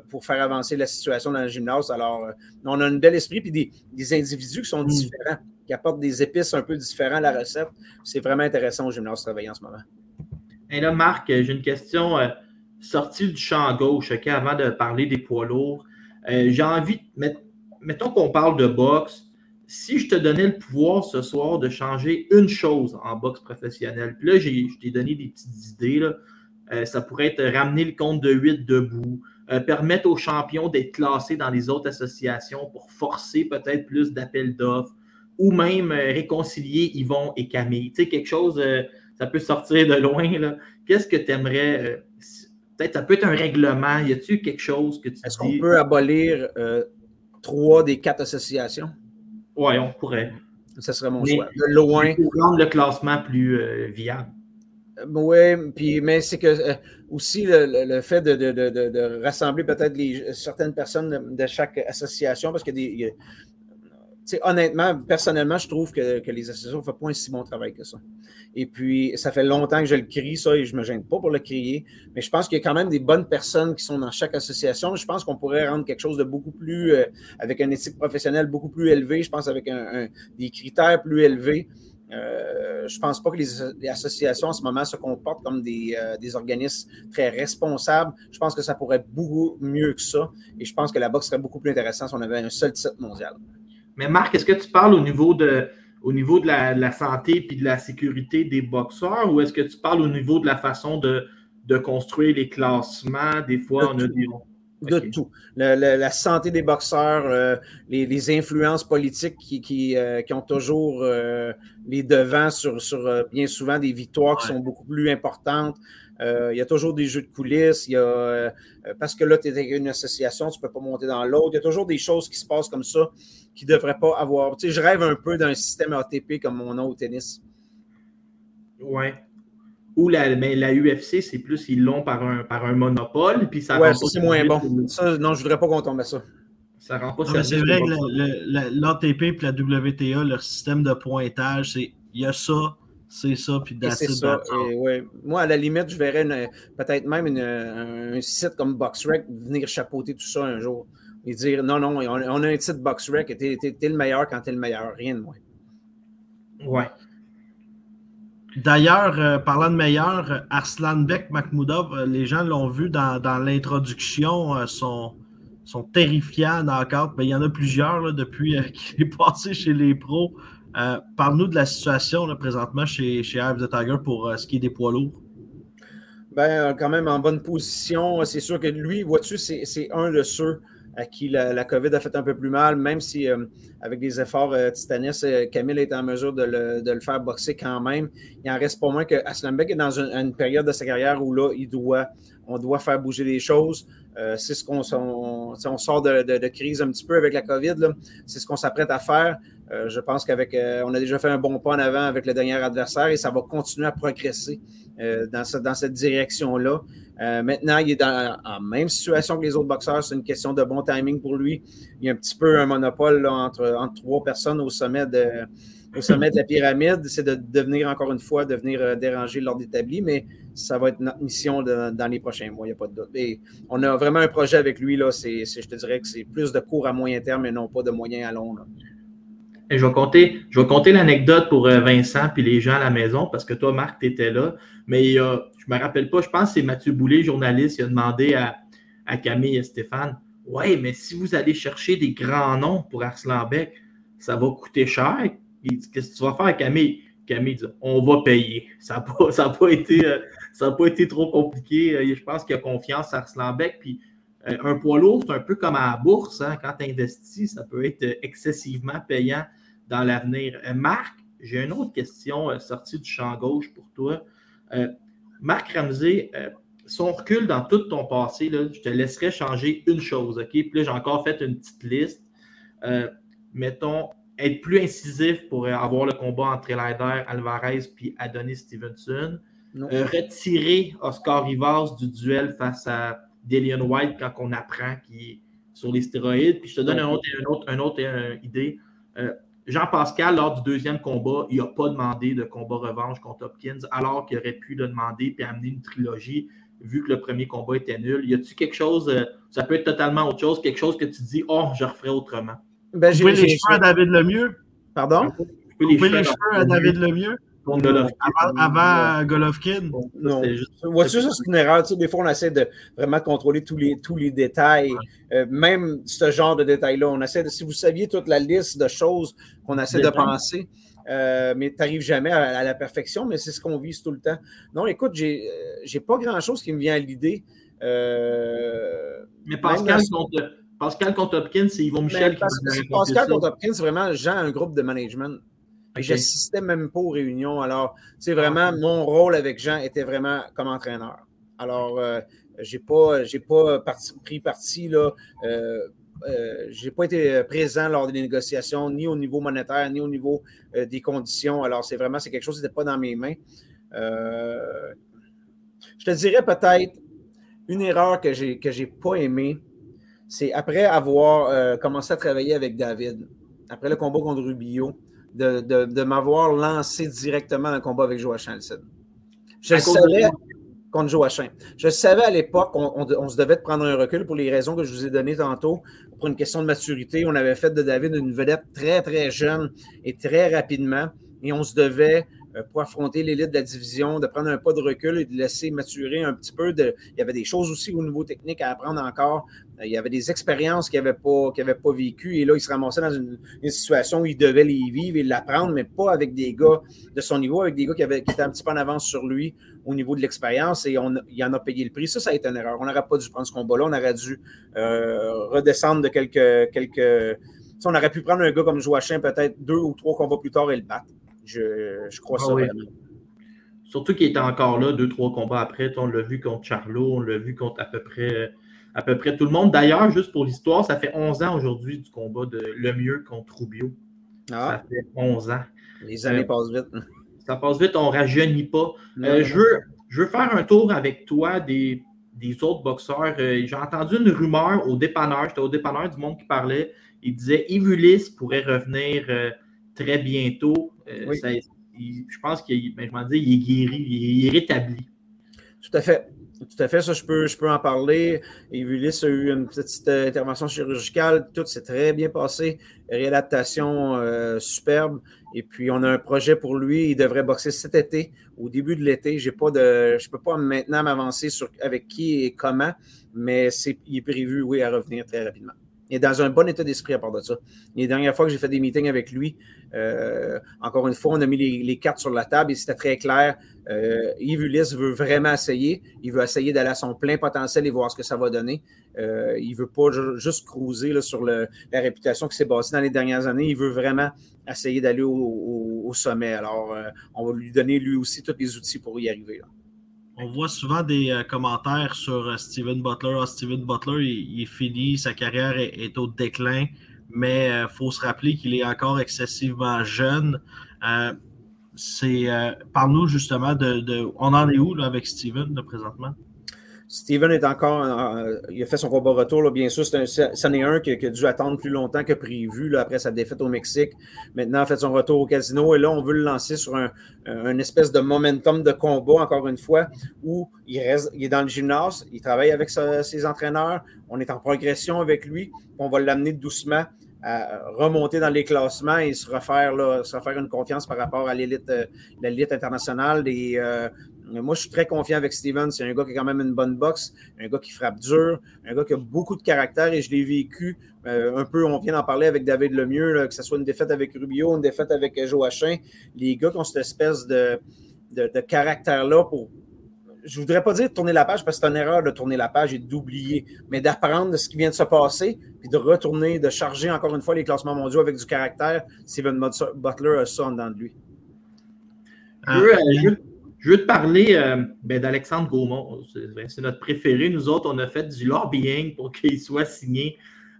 pour faire avancer la situation dans le gymnase. Alors, on a un bel esprit, puis des, des individus qui sont mm. différents qui apportent des épices un peu différents à la recette. C'est vraiment intéressant au gymnase de travailler en ce moment. Et là, Marc, j'ai une question euh, sortie du champ gauche, avant de parler des poids lourds. Euh, j'ai envie, mettons qu'on parle de boxe. Si je te donnais le pouvoir ce soir de changer une chose en boxe professionnelle, puis là, je t'ai donné des petites idées. Euh, ça pourrait être ramener le compte de 8 debout, permettre aux champions d'être classés dans les autres associations pour forcer peut-être plus d'appels d'offres, ou même euh, réconcilier Yvon et Camille. Tu sais, quelque chose, euh, ça peut sortir de loin. Qu'est-ce que tu aimerais? Euh, peut-être ça peut être un règlement. Y a-t-il quelque chose que tu Est-ce qu'on peut abolir trois des quatre associations? Oui, on pourrait. Ce serait mon choix. De loin. Pour rendre le classement plus viable. Oui, puis mais c'est que aussi le, fait de, rassembler peut-être certaines personnes de, chaque association, parce qu'il y honnêtement, personnellement, je trouve que, les associations ne font pas un si bon travail que ça. Et puis, ça fait longtemps que je le crie, ça, et je ne me gêne pas pour le crier. Mais je pense qu'il y a quand même des bonnes personnes qui sont dans chaque association. Je pense qu'on pourrait rendre quelque chose de beaucoup plus, euh, avec une éthique professionnelle beaucoup plus élevée. Je pense avec des critères plus élevés. Euh, je ne pense pas que les, associations en ce moment se comportent comme des, euh, organismes très responsables. Je pense que ça pourrait être beaucoup mieux que ça. Et je pense que la boxe serait beaucoup plus intéressante si on avait un seul titre mondial. Mais Marc, est-ce que tu parles au niveau de, au niveau de la, santé et de la sécurité des boxeurs ou est-ce que tu parles au niveau de la façon de, construire les classements? Des fois, on a des. De tout. la santé des boxeurs, euh, les, influences politiques qui, euh, ont toujours euh, les devants sur, sur bien souvent des victoires qui sont beaucoup plus importantes. il y a toujours des jeux de coulisses. Il y a, parce que là, tu es une association, tu ne peux pas monter dans l'autre. Il y a toujours des choses qui se passent comme ça qui ne devraient pas avoir. Tu sais, je rêve un peu d'un système ATP comme on a au tennis. Ouais. Ou la, mais la UFC, c'est plus, ils l'ont par un, par un monopole. Puis ça ouais, c'est moins bon. Ça, non, je ne voudrais pas qu'on tombe à ça. Ça rend pas C'est vrai que l'ATP et la WTA, leur système de pointage, c'est il y a ça, c'est ça, puis c'est ça. ouais. Moi, à la limite, je verrais peut-être même un site comme BoxRec venir chapeauter tout ça un jour et dire non, non, on, a un titre box rec t'es, le meilleur quand t'es le meilleur, rien de moins. Ouais. D'ailleurs, euh, parlant de meilleur, Arslanbek Makhmoudov, euh, les gens l'ont vu dans, l'introduction, euh, sont, sont terrifiants encore. Ben, il y en a plusieurs depuis qu'il est passé chez les pros. Parle-nous de la situation présentement chez, chez Ave the Tiger pour ce qui est des poids lourds. Ben, quand même en bonne position. C'est sûr que lui, vois-tu, c'est, c'est un de ceux à qui la, COVID a fait un peu plus mal, même si euh, avec des efforts euh, titanesques, euh, Camille est en mesure de le, faire boxer quand même. Il en reste pas moins que Aslanbek est dans une, période de sa carrière où là, on doit faire bouger les choses. C'est ce qu'on on, sort de, crise un petit peu avec la COVID. C'est ce qu'on s'apprête à faire. je pense qu'avec on a déjà fait un bon pas en avant avec le dernier adversaire et ça va continuer à progresser dans, cette direction-là. Euh, maintenant, il est dans même situation que les autres boxeurs. C'est une question de bon timing pour lui. Il y a un petit peu un monopole entre, trois personnes au sommet de, au sommet de la pyramide. C'est de devenir, encore une fois, de venir euh, déranger l'ordre établi, mais ça va être notre mission dans les prochains mois, il n'y a pas de doute. on a vraiment un projet avec lui. Là, je te dirais que c'est plus de court à moyen terme et non pas de moyen à long. Et je vais compter, compter l'anecdote pour euh, Vincent et les gens à la maison parce que toi, Marc, tu étais là. Mais il y a, je me rappelle pas, je pense que c'est Mathieu Boulay, journaliste, qui a demandé à, Camille et Stéphane Ouais, mais si vous allez chercher des grands noms pour Arslanbek, ça va coûter cher. Qu'est-ce que tu vas faire, Camille? Camille dit On va payer. Ça n'a pas, été, euh, été trop compliqué. Euh, je pense qu'il y a confiance à Arslanbek. Puis euh, un poids lourd, c'est un peu comme à la bourse. Hein. quand tu investis, ça peut être excessivement payant dans l'avenir. Marc, j'ai une autre question sortie du champ gauche pour toi. Marc Ramsey, si on recule dans tout ton passé, je te laisserai changer une chose, OK? Puis là, j'ai encore fait une petite liste. Mettons, être plus incisif pour avoir le combat entre Elider Alvarez puis Adonis Stevenson. Euh, retirer Oscar Rivas du duel face à Delian White quand on apprend qu'il est sur les stéroïdes. Puis je te donne une autre, un autre, idée. Jean-Pascal, lors du deuxième combat, il n'a pas demandé de combat revanche contre Hopkins, alors qu'il aurait pu le demander et amener une trilogie, vu que le premier combat était nul. Y a-tu quelque chose, euh, ça peut être totalement autre chose, quelque chose que tu dis, oh, je referais autrement? Ben, j'ai les cheveux à David Lemieux. Pardon? les, les cheveux à David Lemieux. Avant, Golovkin. Non. Vois-tu, ça, c'est une erreur? des fois, on essaie de vraiment contrôler tous les, tous les détails. Euh, même ce genre de détails-là. On essaie de, si vous saviez toute la liste de choses qu'on essaie de penser, euh, mais tu n'arrives jamais à, la perfection, mais c'est ce qu'on vise tout le temps. Non, écoute, j'ai n'ai euh, pas grand-chose qui me vient à l'idée. mais Pascal, contre, Pascal contre Hopkins, c'est Yvon Michel qui Pascal contre Hopkins, c'est vraiment Jean, un groupe de management. Je n'assistais même pas aux réunions. Alors, c'est vraiment, mon rôle avec Jean était vraiment comme entraîneur. Alors, euh, je n'ai pas, pas pris parti, là. Euh, euh, je n'ai pas été présent lors des négociations, ni au niveau monétaire, ni au niveau des conditions. Alors, c'est vraiment, c'est quelque chose qui n'était pas dans mes mains. je te dirais peut-être une erreur que je n'ai que pas aimée, c'est après avoir commencé à travailler avec David après le combat contre Rubio, de, m'avoir lancé directement dans le combat avec Joachim Alcide. Je savais contre Joachim. Je savais à l'époque qu'on on, se devait de prendre un recul pour les raisons que je vous ai données tantôt. Pour une question de maturité, on avait fait de David une vedette très, très jeune et très rapidement. Et on se devait euh, pour affronter l'élite de la division, de prendre un pas de recul et de laisser maturer un petit peu. Il y avait des choses aussi au niveau technique à apprendre encore. Euh, il y avait des expériences qu'il n'avait pas, pas vécues. Et là, il se ramassait dans une, situation où il devait les vivre et l'apprendre, mais pas avec des gars de son niveau, avec des gars qui, avaient, étaient un petit peu en avance sur lui au niveau de l'expérience et on, il en a payé le prix. Ça, ça a été une erreur. On n'aurait pas dû prendre ce combat-là. On aurait dû euh, redescendre de quelques. quelques... on aurait pu prendre un gars comme Joachim peut-être deux ou trois combats plus tard et le battre. Je, crois ah ça vraiment. Surtout qu'il était encore là deux, trois combats après. On l'a vu contre Charlot, on l'a vu contre à peu près à peu près tout le monde. D'ailleurs, juste pour l'histoire, ça fait 11 ans aujourd'hui du combat de Le Mieux contre Rubio. Ah. Ça fait 11 ans. Les années euh, passent vite. Ça passe vite, on ne rajeunit pas. Euh, je, veux, je veux faire un tour avec toi des, autres boxeurs. Euh, j'ai entendu une rumeur au dépanneur, j'étais au dépanneur du monde qui parlait. Il disait Yves pourrait revenir très bientôt. Euh, je pense qu'il ben, il est guéri, il est rétabli. Tout à fait. Tout à fait, ça, je peux, je peux en parler. Evulis a eu une petite euh, intervention chirurgicale. Tout s'est très bien passé. Réadaptation euh, superbe. Et puis, on a un projet pour lui. Il devrait boxer cet été, au début de l'été. J'ai pas de, je ne peux pas maintenant m'avancer sur avec qui et comment, mais c'est, il est prévu, oui, à revenir très rapidement. Il est dans un bon état d'esprit à part de ça. Les dernières fois que j'ai fait des meetings avec lui, euh, encore une fois, on a mis les, cartes sur la table et c'était très clair. Euh, Yves Ulysse veut vraiment essayer. Il veut essayer d'aller à son plein potentiel et voir ce que ça va donner. Euh, il ne veut pas juste cruiser sur la réputation qui s'est bâtie dans les dernières années. Il veut vraiment essayer d'aller au, sommet. Alors, on va lui donner lui aussi tous les outils pour y arriver. On voit souvent des euh, commentaires sur euh, Steven Butler. Ah, Steven Butler, il, est fini, sa carrière est, au déclin, mais il euh, faut se rappeler qu'il est encore excessivement jeune. c'est Parle-nous justement de, On en est où là, avec Steven présentement? Steven est encore. Il a fait son combat retour. bien sûr, c'en est un qui, a dû attendre plus longtemps que prévu après sa défaite au Mexique. Maintenant, il a fait son retour au casino. Et là, on veut le lancer sur un, espèce de momentum de combat, encore une fois, où il, reste, il est dans le gymnase, il travaille avec ses entraîneurs. On est en progression avec lui. On va l'amener doucement à remonter dans les classements et se refaire, là, se refaire une confiance par rapport à l'élite, euh, internationale. Euh, moi, je suis très confiant avec Steven. C'est un gars qui a quand même une bonne boxe, un gars qui frappe dur, un gars qui a beaucoup de caractère et je l'ai vécu euh, un peu. On vient d'en parler avec David Lemieux, que ce soit une défaite avec Rubio, une défaite avec Joachim. Les gars qui ont cette espèce de, de, caractère-là pour. Je ne voudrais pas dire de tourner la page parce que c'est une erreur de tourner la page et d'oublier, mais d'apprendre de ce qui vient de se passer, puis de retourner, de charger encore une fois les classements mondiaux avec du caractère. Steven Butler a ça en dedans de lui. Ah, je veux te parler euh, ben, d'Alexandre Gaumont. C'est notre préféré. Nous autres, on a fait du lobbying pour qu'il soit signé.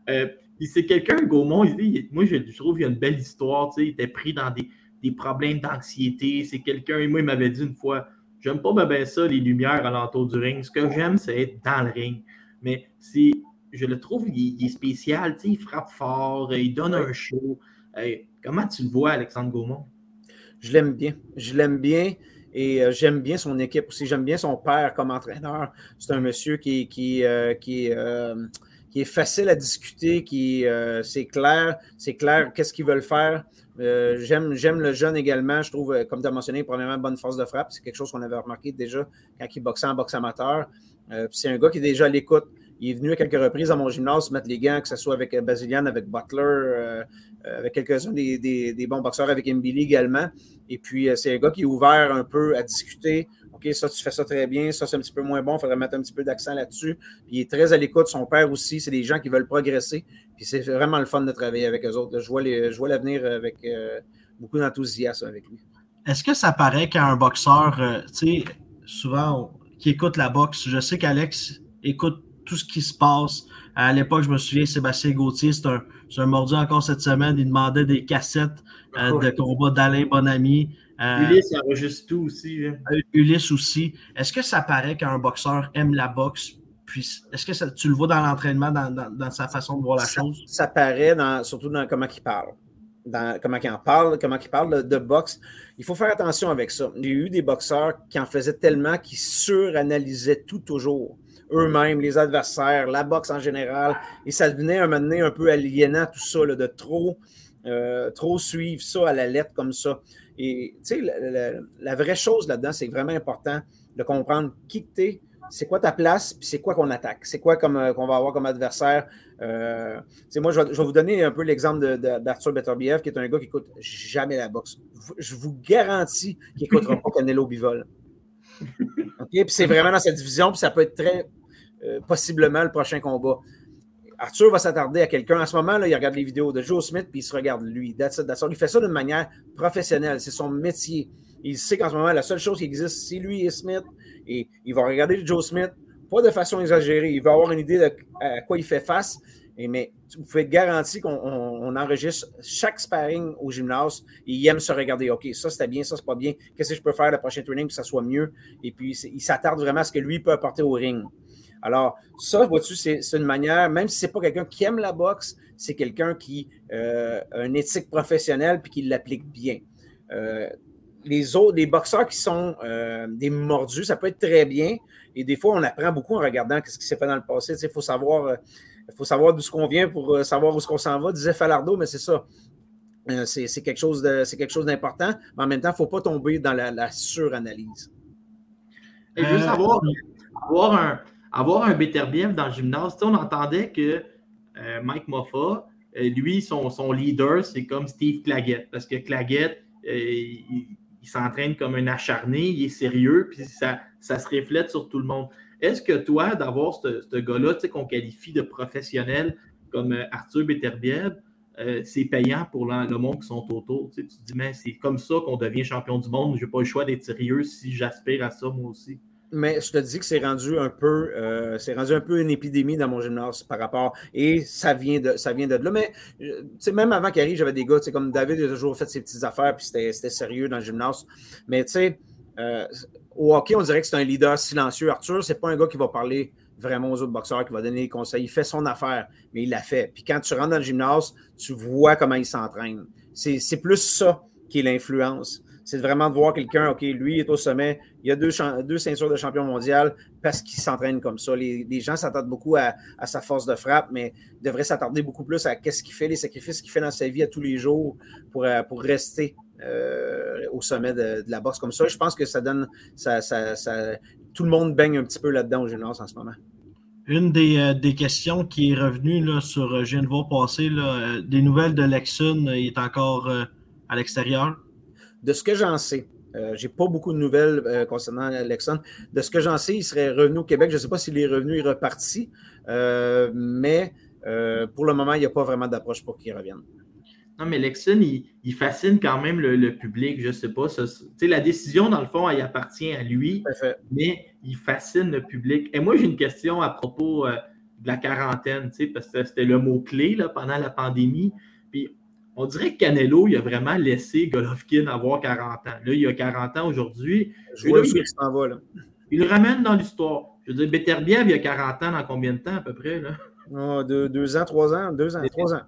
Euh, c'est quelqu'un, Gaumont, moi, je, trouve qu'il a une belle histoire. Il était pris dans des, problèmes d'anxiété. C'est quelqu'un, moi, il m'avait dit une fois J'aime pas bien ça, les lumières alentour du ring. Ce que j'aime, c'est être dans le ring. Mais je le trouve, il, est spécial. Il frappe fort, il donne un show. comment tu le vois, Alexandre Gaumont? Je l'aime bien. Je l'aime bien. Et euh, j'aime bien son équipe aussi. J'aime bien son père comme entraîneur. C'est un monsieur qui, euh, euh, est facile à discuter, qui c'est clair, c'est clair qu'est-ce qu'ils veulent faire. j'aime, j'aime le jeune également. Je trouve, comme tu as mentionné, premièrement, bonne force de frappe. C'est quelque chose qu'on avait remarqué déjà quand il boxait en boxe amateur. c'est un gars qui est déjà à l'écoute. Il est venu à quelques reprises à mon gymnase mettre les gants, que ce soit avec Basilian, avec Butler, avec quelques-uns des, des, bons boxeurs, avec Mbili également. Et puis, euh, c'est un gars qui est ouvert un peu à discuter. OK, ça, tu fais ça très bien. Ça, c'est un petit peu moins bon. Il faudrait mettre un petit peu d'accent là-dessus. Il est très à l'écoute. Son père aussi, c'est des gens qui veulent progresser. Puis, c'est vraiment le fun de travailler avec eux autres. Je vois, l'avenir avec euh, beaucoup d'enthousiasme avec lui. Est-ce que ça paraît qu'un boxeur, euh, tu sais, souvent, qui écoute la boxe, je sais qu'Alex écoute tout ce qui se passe. À l'époque, je me souviens, Sébastien Gauthier, c'est un, un, mordu encore cette semaine. Il demandait des cassettes euh, de combat d'Alain Bonami. Euh, Ulysse enregistre tout aussi. Hein. Euh, Ulysse aussi. Est-ce que ça paraît qu'un boxeur aime la boxe? Puis, est-ce que ça, tu le vois dans l'entraînement, dans, dans, sa façon de voir la chose? Ça paraît, dans, surtout dans comment il parle. dans comment il en parle, comment il parle de, boxe. Il faut faire attention avec ça. Il y a eu des boxeurs qui en faisaient tellement qu'ils suranalysaient tout toujours. Eux-mêmes, les adversaires, la boxe en général. Et ça devenait un moment donné un peu aliénant, tout ça, de trop, euh, trop suivre ça à la lettre comme ça. Et tu sais, la, vraie chose là-dedans, c'est vraiment important de comprendre qui tu es, c'est quoi ta place, puis c'est quoi qu'on attaque, c'est quoi euh, qu'on va avoir comme adversaire. Euh, moi, je vais, vous donner un peu l'exemple d'Arthur Beterbiev, qui est un gars qui écoute jamais la boxe. Je vous garantis qu'il n'écoutera pas Canelo Bivol. Puis c'est vraiment dans cette division, puis ça peut être très euh, possiblement le prochain combat. Arthur va s'attarder à quelqu'un. En ce moment, là, il regarde les vidéos de Joe Smith, puis il se regarde lui. Il fait ça d'une manière professionnelle. C'est son métier. Il sait qu'en ce moment, la seule chose qui existe, c'est lui et Smith. Et il va regarder Joe Smith, pas de façon exagérée. Il va avoir une idée de à quoi il fait face. Mais vous pouvez être garanti qu'on enregistre chaque sparring au gymnase et il aime se regarder. OK, ça c'était bien, ça c'est pas bien. Qu'est-ce que je peux faire le prochain training pour que ça soit mieux? Et puis il s'attarde vraiment à ce que lui peut apporter au ring. Alors, ça, vois-tu, c'est une manière, même si c'est pas quelqu'un qui aime la boxe, c'est quelqu'un qui euh, a une éthique professionnelle puis qui l'applique bien. Euh, les autres, les boxeurs qui sont euh, des mordus, ça peut être très bien. Et des fois, on apprend beaucoup en regardant ce qui s'est fait dans le passé. Il faut savoir, euh, faut savoir d'où ce qu'on vient pour savoir où ce qu'on s'en va, disait Falardo, mais c'est ça. c'est quelque chose d'important, mais en même temps, il ne faut pas tomber dans la, suranalyse. Et juste avoir, avoir un, avoir un Beterbiev dans le gymnase, on entendait que Mike Moffa, lui, son, leader, c'est comme Steve Claggett, parce que Claggett, il, il s'entraîne comme un acharné, il est sérieux, puis ça, ça se reflète sur tout le monde. Est-ce que toi, d'avoir ce, gars-là qu'on qualifie de professionnel comme euh, Arthur Beterbiev, euh, c'est payant pour le, monde qui sont autour? Tu, te dis, mais c'est comme ça qu'on devient champion du monde, je n'ai pas le choix d'être sérieux si j'aspire à ça moi aussi. Mais je te dis que c'est rendu un peu, euh, c'est rendu un peu une épidémie dans mon gymnase par rapport, et ça vient de, ça vient là. Mais euh, même avant qu'il arrive, j'avais des gars, comme David a toujours fait ses petites affaires, puis c'était sérieux dans le gymnase. Mais tu sais, euh, au hockey, on dirait que c'est un leader silencieux. Arthur, c'est pas un gars qui va parler vraiment aux autres boxeurs, qui va donner des conseils. Il fait son affaire, mais il l'a fait. Puis quand tu rentres dans le gymnase, tu vois comment il s'entraîne. C'est plus ça qui est l'influence c'est vraiment de voir quelqu'un, OK, lui est au sommet, il a deux, deux ceintures de champion mondial parce qu'il s'entraîne comme ça. Les, gens s'attardent beaucoup à, sa force de frappe, mais devraient s'attarder beaucoup plus à qu'est-ce qu'il fait, les sacrifices qu'il fait dans sa vie à tous les jours pour, euh, pour rester euh, au sommet de, la boxe comme ça. Je pense que ça donne, ça, tout le monde baigne un petit peu là-dedans au gymnase en ce moment. Une des, euh, questions qui est revenue sur, je viens passer, des nouvelles de Lexun, il est encore à l'extérieur. De ce que j'en sais, euh, je n'ai pas beaucoup de nouvelles euh, concernant Alexandre. De ce que j'en sais, il serait revenu au Québec. Je ne sais pas s'il est revenu, il est reparti, euh, mais pour le moment, il n'y a pas vraiment d'approche pour qu'il revienne. Non, mais Lexon, il, fascine quand même le, public, je ne sais pas. la décision, dans le fond, elle appartient à lui, mais il fascine le public. Et moi, j'ai une question à propos de la quarantaine, parce que c'était le mot-clé pendant la pandémie. On dirait que Canelo, il a vraiment laissé Golovkin avoir 40 ans. Là, il a 40 ans aujourd'hui. Je vois il, s'en va, là. il le ramène dans l'histoire. Je veux dire, Beterbiev, il a 40 ans dans combien de temps à peu près? Là? Oh, deux, ans, trois ans, deux ans, trois ans.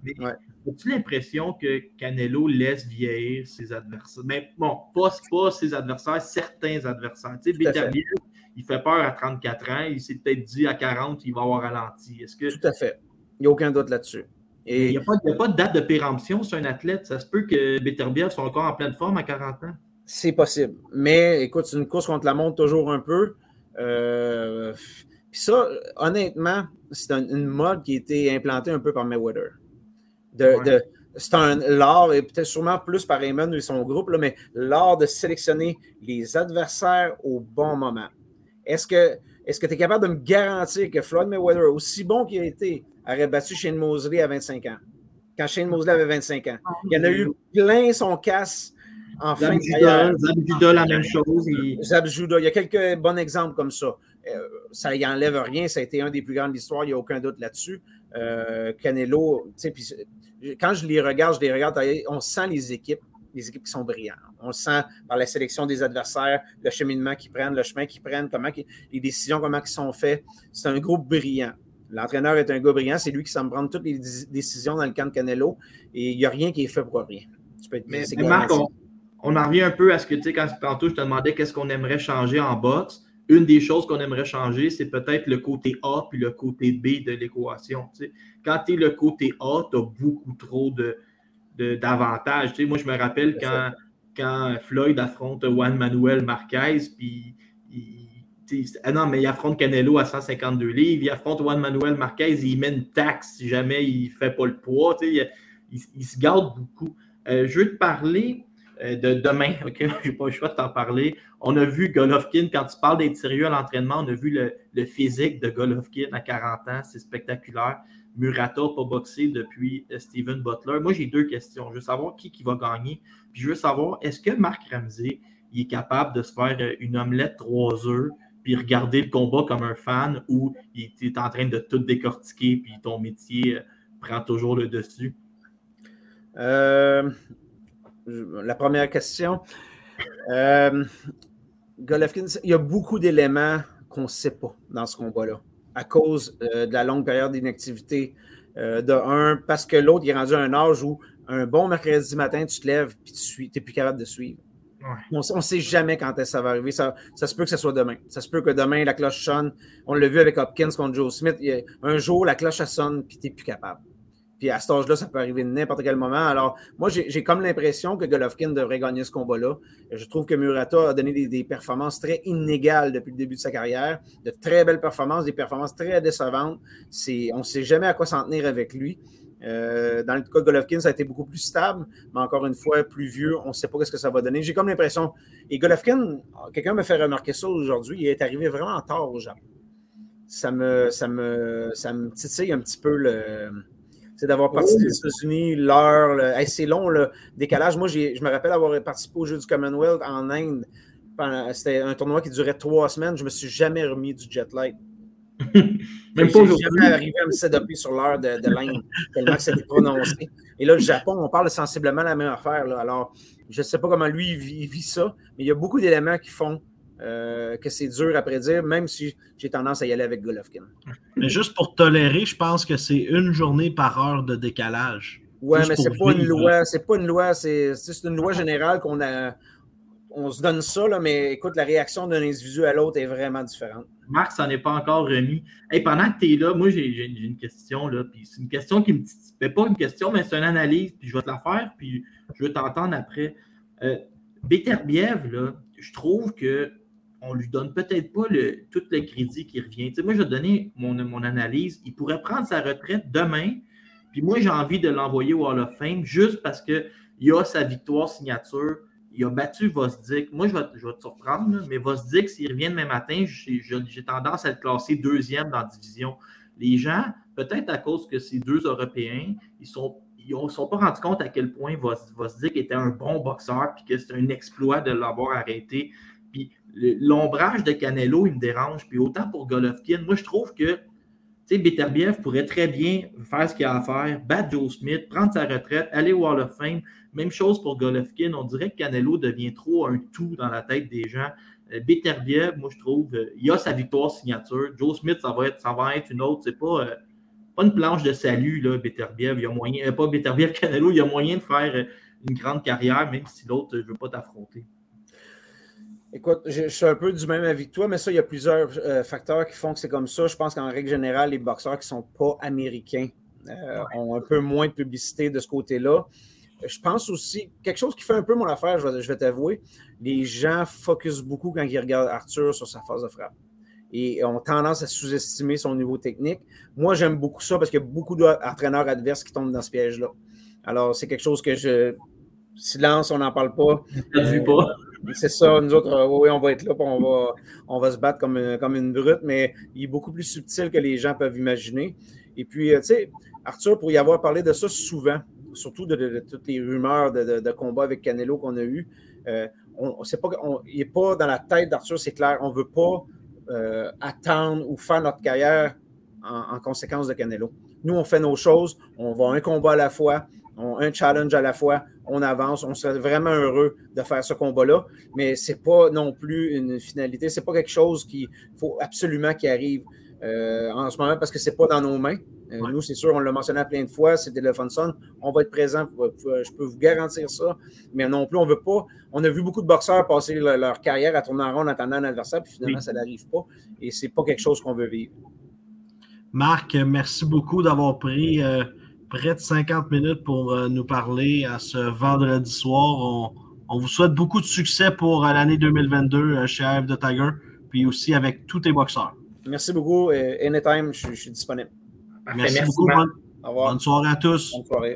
As-tu l'impression que Canelo laisse vieillir ses adversaires? Mais bon, pas, pas ses adversaires, certains adversaires. Tu sais, Beterbiev, il fait peur à 34 ans. Il s'est peut-être dit à 40 il va avoir ralenti. Est-ce que... Tout à fait. Il n'y a aucun doute là-dessus. Et... Il n'y a, pas de date de péremption sur un athlète. Ça se peut que Beterbiev soit encore en pleine forme à 40 ans. C'est possible. Mais écoute, c'est une course contre la montre toujours un peu. Euh, puis ça, honnêtement, c'est une mode qui a été implantée un peu par Mayweather. De, c'est un l'art, et peut-être sûrement plus par Raymond et son groupe, là, mais l'art de sélectionner les adversaires au bon moment. Est-ce que est-ce que tu es capable de me garantir que Floyd Mayweather, aussi bon qu'il a été, aurait battu Shane Mosley à 25 ans? Quand Shane Mosley avait 25 ans. Il y en a eu plein son casse en fin. Zabjuda, la même chose. Zabjuda, il y a quelques bons exemples comme ça. Euh, ça y enlève rien, ça a été un des plus grands de l'histoire, il n'y a aucun doute là-dessus. Euh, Canelo, quand je les regarde, je les regarde, on sent les équipes des équipes qui sont brillantes. On le sent par la sélection des adversaires, le cheminement qu'ils prennent, le chemin qu'ils prennent, comment les décisions, comment ils sont faites. C'est un groupe brillant. L'entraîneur est un gars brillant, c'est lui qui semble prendre toutes les décisions dans le camp de Canelo et il n'y a rien qui est fait pour rien. mais, Marc, on, en revient un peu à ce que tu sais, quand tantôt je te demandais qu'est-ce qu'on aimerait changer en boxe. Une des choses qu'on aimerait changer, c'est peut-être le côté A puis le côté B de l'équation. Quand tu es le côté A, tu as beaucoup trop d'avantages. De, moi, je me rappelle quand, quand Floyd affronte Juan Manuel Marquez, puis il ah non, mais il affronte Canelo à 152 livres, il affronte Juan Manuel Marquez, il met une taxe si jamais il ne fait pas le poids. Il, il, se garde beaucoup. Euh, je veux te parler euh, de demain, OK? Je n'ai pas le choix de t'en parler. On a vu Golovkin, quand tu parles d'être sérieux à l'entraînement, on a vu le, physique de Golovkin à 40 ans, c'est spectaculaire. Murata pas boxé depuis euh, Steven Butler. Moi, j'ai deux questions. Je veux savoir qui, va gagner. Puis je veux savoir, est-ce que Marc Ramsey est capable de se faire une omelette trois œufs puis regarder le combat comme un fan où il est en train de tout décortiquer, puis ton métier euh, prend toujours le dessus? Euh, la première question. Euh, Golovkin, il y a beaucoup d'éléments qu'on ne sait pas dans ce combat-là, à cause de la longue période d'inactivité. de un, parce que l'autre est rendu à un âge où un bon mercredi matin, tu te lèves et tu n'es plus capable de suivre. On ne sait jamais quand ça va arriver. Ça, se peut que ce soit demain. Ça se peut que demain, la cloche sonne. On l'a vu avec Hopkins contre Joe Smith. un jour, la cloche sonne, puis tu n'es plus capable. Puis à cet âge-là, ça peut arriver n'importe quel moment. Alors, moi, j'ai comme l'impression que Golovkin devrait gagner ce combat-là. Je trouve que Murata a donné des, performances très inégales depuis le début de sa carrière. De très belles performances, des performances très décevantes. On ne sait jamais à quoi s'en tenir avec lui. Euh, dans le cas de Golovkin, ça a été beaucoup plus stable, mais encore une fois, plus vieux, on ne sait pas ce que ça va donner. J'ai comme l'impression. Et Golovkin, quelqu'un me fait remarquer ça aujourd'hui, il est arrivé vraiment tard au Japon. Ça me, ça me, ça me titille un petit peu le. C'est d'avoir participé aux États-Unis, l'heure. c'est long, le décalage. Moi, je me rappelle avoir participé au Jeu du Commonwealth en Inde. C'était un tournoi qui durait trois semaines. Je ne me suis jamais remis du jet lag. Même pas jamais arrivé à me s'adapter sur l'heure de, de l'Inde, tellement que c'était prononcé. Et là, le Japon, on parle sensiblement la même affaire. Alors, je ne sais pas comment lui vit, ça, mais il y a beaucoup d'éléments qui font euh, que c'est dur à prédire, même si j'ai tendance à y aller avec Golovkin. Mais juste pour tolérer, je pense que c'est une journée par heure de décalage. Oui, mais c'est pas, une loi, c'est pas une loi, c'est une loi générale qu'on a. On se donne ça, là, mais écoute, la réaction d'un individu à l'autre est vraiment différente. Marc s'en est pas encore remis. Et pendant que tu es là, moi, j'ai une question. Là, puis c'est une question qui me. Ben, pas une question, mais c'est une analyse. Puis je vais te la faire, puis je vais t'entendre après. Euh, Beterbiev, là, je trouve que on lui donne peut-être pas le, tout le crédit qui revient. moi, je vais donner mon, analyse. Il pourrait prendre sa retraite demain. Puis moi, j'ai envie de l'envoyer au Hall of Fame juste parce qu'il a sa victoire signature il a battu Vosdik. Moi, je vais, te surprendre, mais Vosdik, s'il revient demain matin, j'ai tendance à le classer deuxième dans la division. Les gens, peut-être à cause que ces deux Européens, ils ne sont pas rendus compte à quel point Vosdik était un bon boxeur puis que c'était un exploit de l'avoir arrêté. L'ombrage de Canelo, il me dérange. Puis autant pour Golovkin, moi, je trouve que Beterbiev pourrait très bien faire ce qu'il a à faire, battre Joe Smith, prendre sa retraite, aller au Hall of Fame. Même chose pour Golovkin. On dirait que Canelo devient trop un tout dans la tête des gens. Euh, Beterbiev, moi, je trouve, euh, il a sa victoire signature. Joe Smith, ça va être, ça va être une autre. C'est pas, euh, pas une planche de salut, là, Beterbiev. Il y a moyen, pas Beterbiev, Canelo, il y a moyen de faire une grande carrière, même si l'autre ne veut pas t'affronter. Écoute, je, suis un peu du même avis que toi, mais ça, il y a plusieurs euh, facteurs qui font que c'est comme ça. Je pense qu'en règle générale, les boxeurs qui ne sont pas américains euh, ont un peu moins de publicité de ce côté-là. Je pense aussi, quelque chose qui fait un peu mon affaire, je vais, t'avouer, les gens focusent beaucoup quand ils regardent Arthur sur sa phase de frappe et ont tendance à sous-estimer son niveau technique. Moi, j'aime beaucoup ça parce qu'il y a beaucoup d'entraîneurs adverses qui tombent dans ce piège-là. Alors, c'est quelque chose que je. Silence, on n'en parle pas. Euh, pas? C'est ça, nous autres, euh, oui, on va être là, on va, on va se battre comme, euh, comme une brute, mais il est beaucoup plus subtil que les gens peuvent imaginer. Et puis, euh, tu sais, Arthur, pour y avoir parlé de ça souvent, surtout de, toutes les rumeurs de, de, combat avec Canelo qu'on a eu, on, sait pas, il n'est pas dans la tête d'Arthur, c'est clair. On ne veut pas attendre ou faire notre carrière en, en, conséquence de Canelo. Nous, on fait nos choses, on va un combat à la fois, un challenge à la fois, on avance, on serait vraiment heureux de faire ce combat-là, mais c'est pas non plus une finalité, c'est pas quelque chose qu'il faut absolument qu'il arrive euh, en ce moment parce que c'est pas dans nos mains. Euh, nous, c'est sûr, on l'a mentionné plein de fois, c'était le Funson. On va être présent, je peux vous garantir ça. Mais non plus, on veut pas. On a vu beaucoup de boxeurs passer leur, carrière à tourner en rond en attendant un adversaire, puis finalement, ça n'arrive pas. Et c'est pas quelque chose qu'on veut vivre. Marc, merci beaucoup d'avoir pris euh, près de 50 minutes pour euh, nous parler à ce vendredi soir. On, vous souhaite beaucoup de succès pour euh, l'année 2022 chez AF de Tiger, puis aussi avec tous tes boxeurs. Merci beaucoup. anytime, je, suis disponible. merci, beaucoup. bonne soirée à tous. Bonne soirée.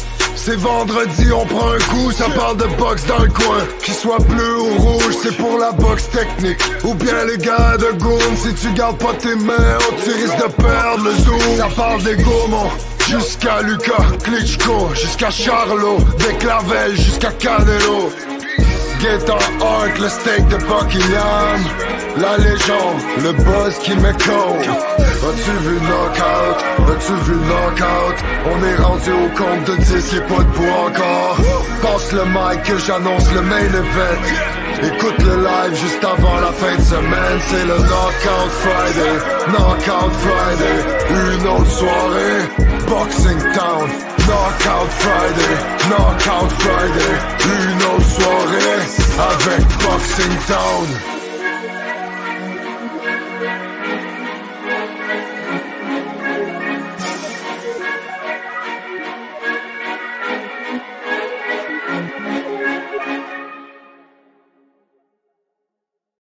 c'est vendredi, on prend un coup, ça parle de boxe dans le coin. Qu'il soit bleu ou rouge, c'est pour la boxe technique. Ou bien les gars de Goon, si tu gardes pas tes mains, oh, tu risques de perdre le zoom. Ça parle des gourmands. Jusqu'à Lucas, Klitschko, jusqu'à Charlot, des Clavel, jusqu'à Canelo. Get on Hart, le steak de Buckingham. La légende, le buzz qui colle. As-tu vu knockout? As-tu vu knockout? On est rendu au compte de 10, y'a pas de bout encore. Passe le mic que j'annonce le main event. Écoute le live juste avant la fin de semaine, c'est le Knockout Friday, Knockout Friday, une autre soirée, Boxing Town, Knockout Friday, Knockout Friday, une autre soirée, avec Boxing Town.